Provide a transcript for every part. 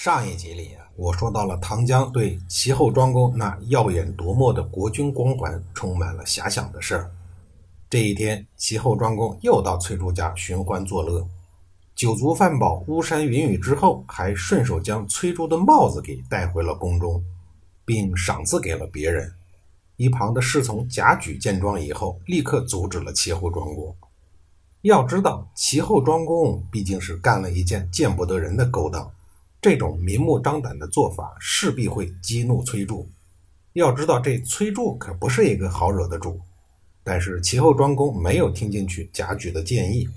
上一集里啊，我说到了唐江对齐后庄公那耀眼夺目的国君光环充满了遐想的事儿。这一天，齐后庄公又到崔杼家寻欢作乐，酒足饭饱，巫山云雨之后，还顺手将崔杼的帽子给带回了宫中，并赏赐给了别人。一旁的侍从贾举见状以后，立刻阻止了齐后庄公。要知道，齐后庄公毕竟是干了一件见不得人的勾当。这种明目张胆的做法势必会激怒崔杼。要知道，这崔杼可不是一个好惹的主。但是齐后庄公没有听进去贾举的建议，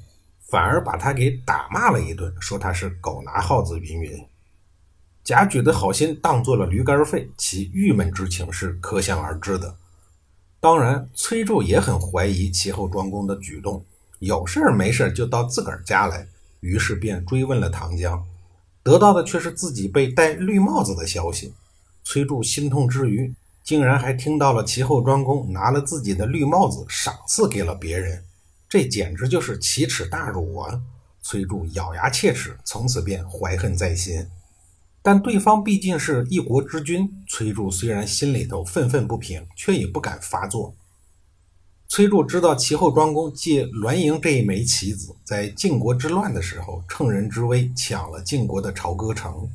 反而把他给打骂了一顿，说他是狗拿耗子云云。贾举的好心当做了驴肝肺，其郁闷之情是可想而知的。当然，崔杼也很怀疑齐后庄公的举动，有事没事就到自个儿家来，于是便追问了唐江。得到的却是自己被戴绿帽子的消息，崔杼心痛之余，竟然还听到了齐后庄公拿了自己的绿帽子赏赐给了别人，这简直就是奇耻大辱啊！崔杼咬牙切齿，从此便怀恨在心。但对方毕竟是一国之君，崔杼虽然心里头愤愤不平，却也不敢发作。崔杼知道齐后庄公借栾盈这一枚棋子，在晋国之乱的时候乘人之危抢了晋国的朝歌城。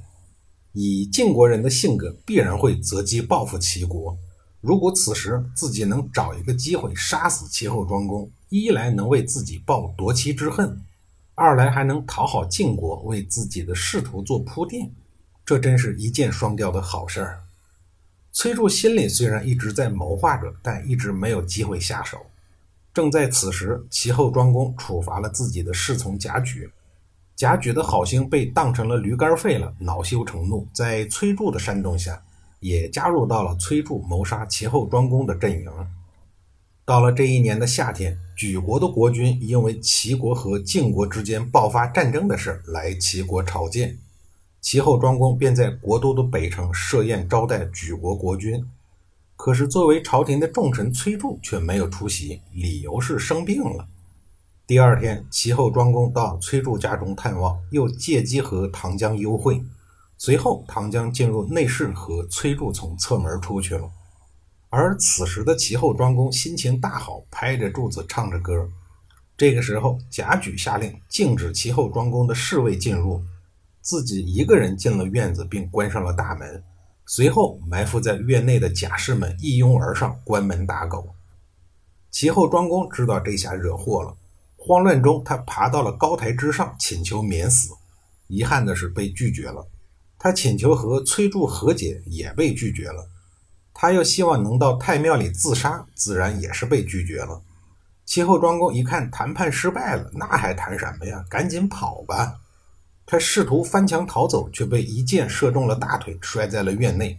以晋国人的性格，必然会择机报复齐国。如果此时自己能找一个机会杀死齐后庄公，一来能为自己报夺妻之恨，二来还能讨好晋国，为自己的仕途做铺垫，这真是一箭双雕的好事儿。崔杼心里虽然一直在谋划着，但一直没有机会下手。正在此时，齐后庄公处罚了自己的侍从贾举，贾举的好心被当成了驴肝肺了，恼羞成怒，在崔杼的煽动下，也加入到了崔杼谋杀齐后庄公的阵营。到了这一年的夏天，举国的国君因为齐国和晋国之间爆发战争的事来齐国朝见。其后，庄公便在国都的北城设宴招待举国国君。可是，作为朝廷的重臣，崔杼却没有出席，理由是生病了。第二天，其后庄公到崔杼家中探望，又借机和唐江幽会。随后，唐江进入内室，和崔杼从侧门出去了。而此时的其后庄公心情大好，拍着柱子唱着歌。这个时候，贾举下令禁止其后庄公的侍卫进入。自己一个人进了院子，并关上了大门。随后，埋伏在院内的甲士们一拥而上，关门打狗。其后，庄公知道这下惹祸了，慌乱中他爬到了高台之上，请求免死。遗憾的是，被拒绝了。他请求和崔杼和解，也被拒绝了。他又希望能到太庙里自杀，自然也是被拒绝了。其后，庄公一看谈判失败了，那还谈什么呀？赶紧跑吧！他试图翻墙逃走，却被一箭射中了大腿，摔在了院内。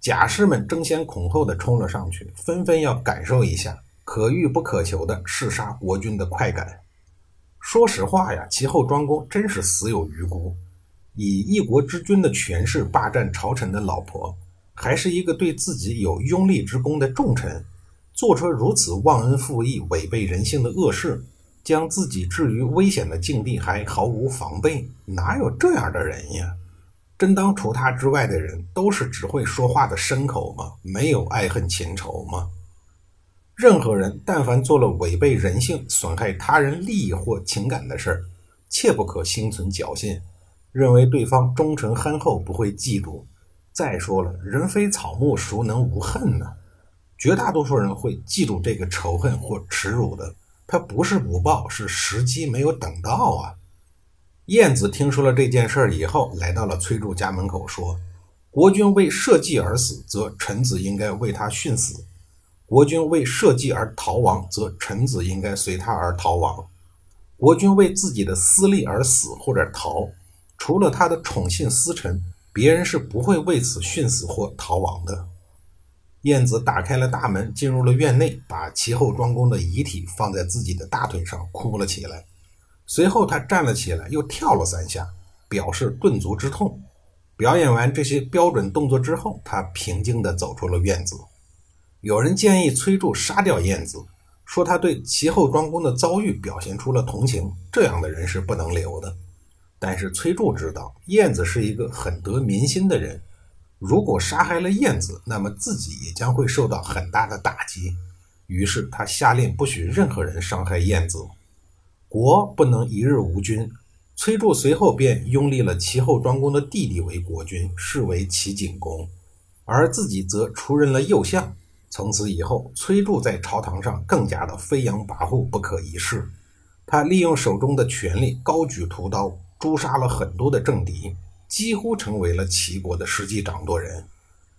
甲士们争先恐后地冲了上去，纷纷要感受一下可遇不可求的弑杀国君的快感。说实话呀，其后庄公真是死有余辜。以一国之君的权势霸占朝臣的老婆，还是一个对自己有拥立之功的重臣，做出如此忘恩负义、违背人性的恶事。将自己置于危险的境地还毫无防备，哪有这样的人呀？真当除他之外的人都是只会说话的牲口吗？没有爱恨情仇吗？任何人但凡做了违背人性、损害他人利益或情感的事儿，切不可心存侥幸，认为对方忠诚憨厚不会嫉妒。再说了，人非草木，孰能无恨呢？绝大多数人会记住这个仇恨或耻辱的。他不是不报，是时机没有等到啊！晏子听说了这件事以后，来到了崔杼家门口，说：“国君为社稷而死，则臣子应该为他殉死；国君为社稷而逃亡，则臣子应该随他而逃亡。国君为自己的私利而死或者逃，除了他的宠信私臣，别人是不会为此殉死或逃亡的。燕子打开了大门，进入了院内，把齐后庄公的遗体放在自己的大腿上，哭了起来。随后，他站了起来，又跳了三下，表示顿足之痛。表演完这些标准动作之后，他平静地走出了院子。有人建议崔杼杀掉燕子，说他对齐后庄公的遭遇表现出了同情，这样的人是不能留的。但是崔杼知道，燕子是一个很得民心的人。如果杀害了燕子，那么自己也将会受到很大的打击。于是他下令不许任何人伤害燕子。国不能一日无君。崔杼随后便拥立了齐后庄公的弟弟为国君，是为齐景公，而自己则出任了右相。从此以后，崔杼在朝堂上更加的飞扬跋扈，不可一世。他利用手中的权力，高举屠刀，诛杀了很多的政敌。几乎成为了齐国的实际掌舵人，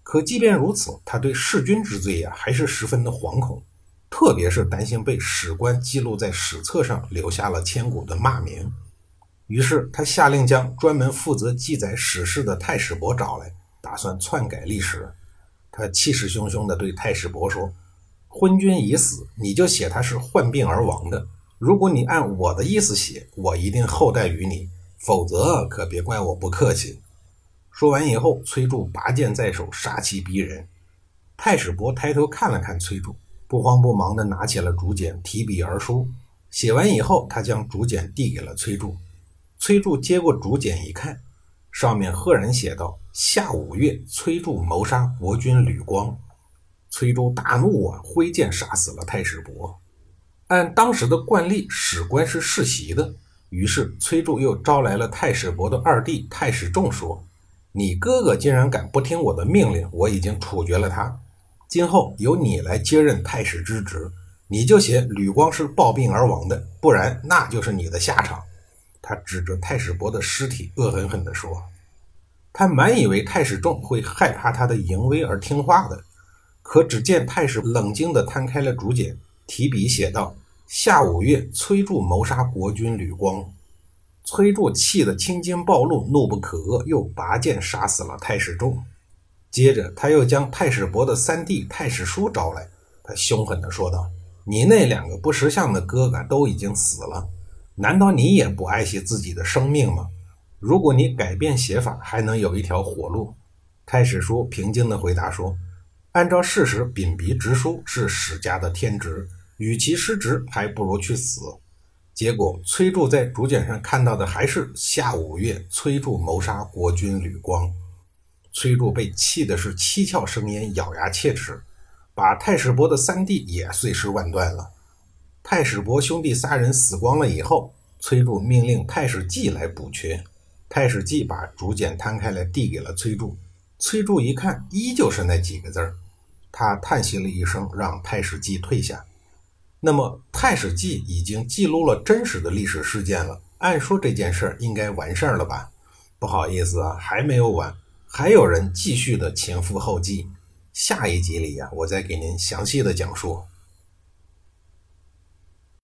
可即便如此，他对弑君之罪呀还是十分的惶恐，特别是担心被史官记录在史册上，留下了千古的骂名。于是他下令将专门负责记载史事的太史伯找来，打算篡改历史。他气势汹汹地对太史伯说：“昏君已死，你就写他是患病而亡的。如果你按我的意思写，我一定厚待于你。”否则可别怪我不客气。说完以后，崔杼拔剑在手，杀气逼人。太史伯抬头看了看崔杼，不慌不忙地拿起了竹简，提笔而书。写完以后，他将竹简递给了崔杼。崔杼接过竹简一看，上面赫然写道：“夏五月，崔杼谋杀国君吕光。”崔杼大怒啊，挥剑杀死了太史伯。按当时的惯例，史官是世袭的。于是，崔杼又招来了太史伯的二弟太史仲，说：“你哥哥竟然敢不听我的命令，我已经处决了他。今后由你来接任太史之职，你就写吕光是暴病而亡的，不然那就是你的下场。”他指着太史伯的尸体，恶狠狠地说：“他满以为太史仲会害怕他的淫威而听话的，可只见太史冷静地摊开了竹简，提笔写道。”夏五月，崔杼谋杀国君吕光。崔杼气得青筋暴露，怒不可遏，又拔剑杀死了太史仲。接着，他又将太史伯的三弟太史叔招来，他凶狠地说道：“你那两个不识相的哥哥都已经死了，难道你也不爱惜自己的生命吗？如果你改变写法，还能有一条活路。”太史叔平静地回答说：“按照事实，秉笔直书是史家的天职。”与其失职，还不如去死。结果，崔杼在竹简上看到的还是夏五月，崔杼谋杀国君吕光。崔杼被气的是七窍生烟，咬牙切齿，把太史伯的三弟也碎尸万段了。太史伯兄弟仨人死光了以后，崔杼命令太史季来补缺。太史季把竹简摊开来，递给了崔杼。崔杼一看，依旧是那几个字儿，他叹息了一声，让太史季退下。那么，《太史记》已经记录了真实的历史事件了。按说这件事儿应该完事儿了吧？不好意思啊，还没有完，还有人继续的前赴后继。下一集里呀，我再给您详细的讲述。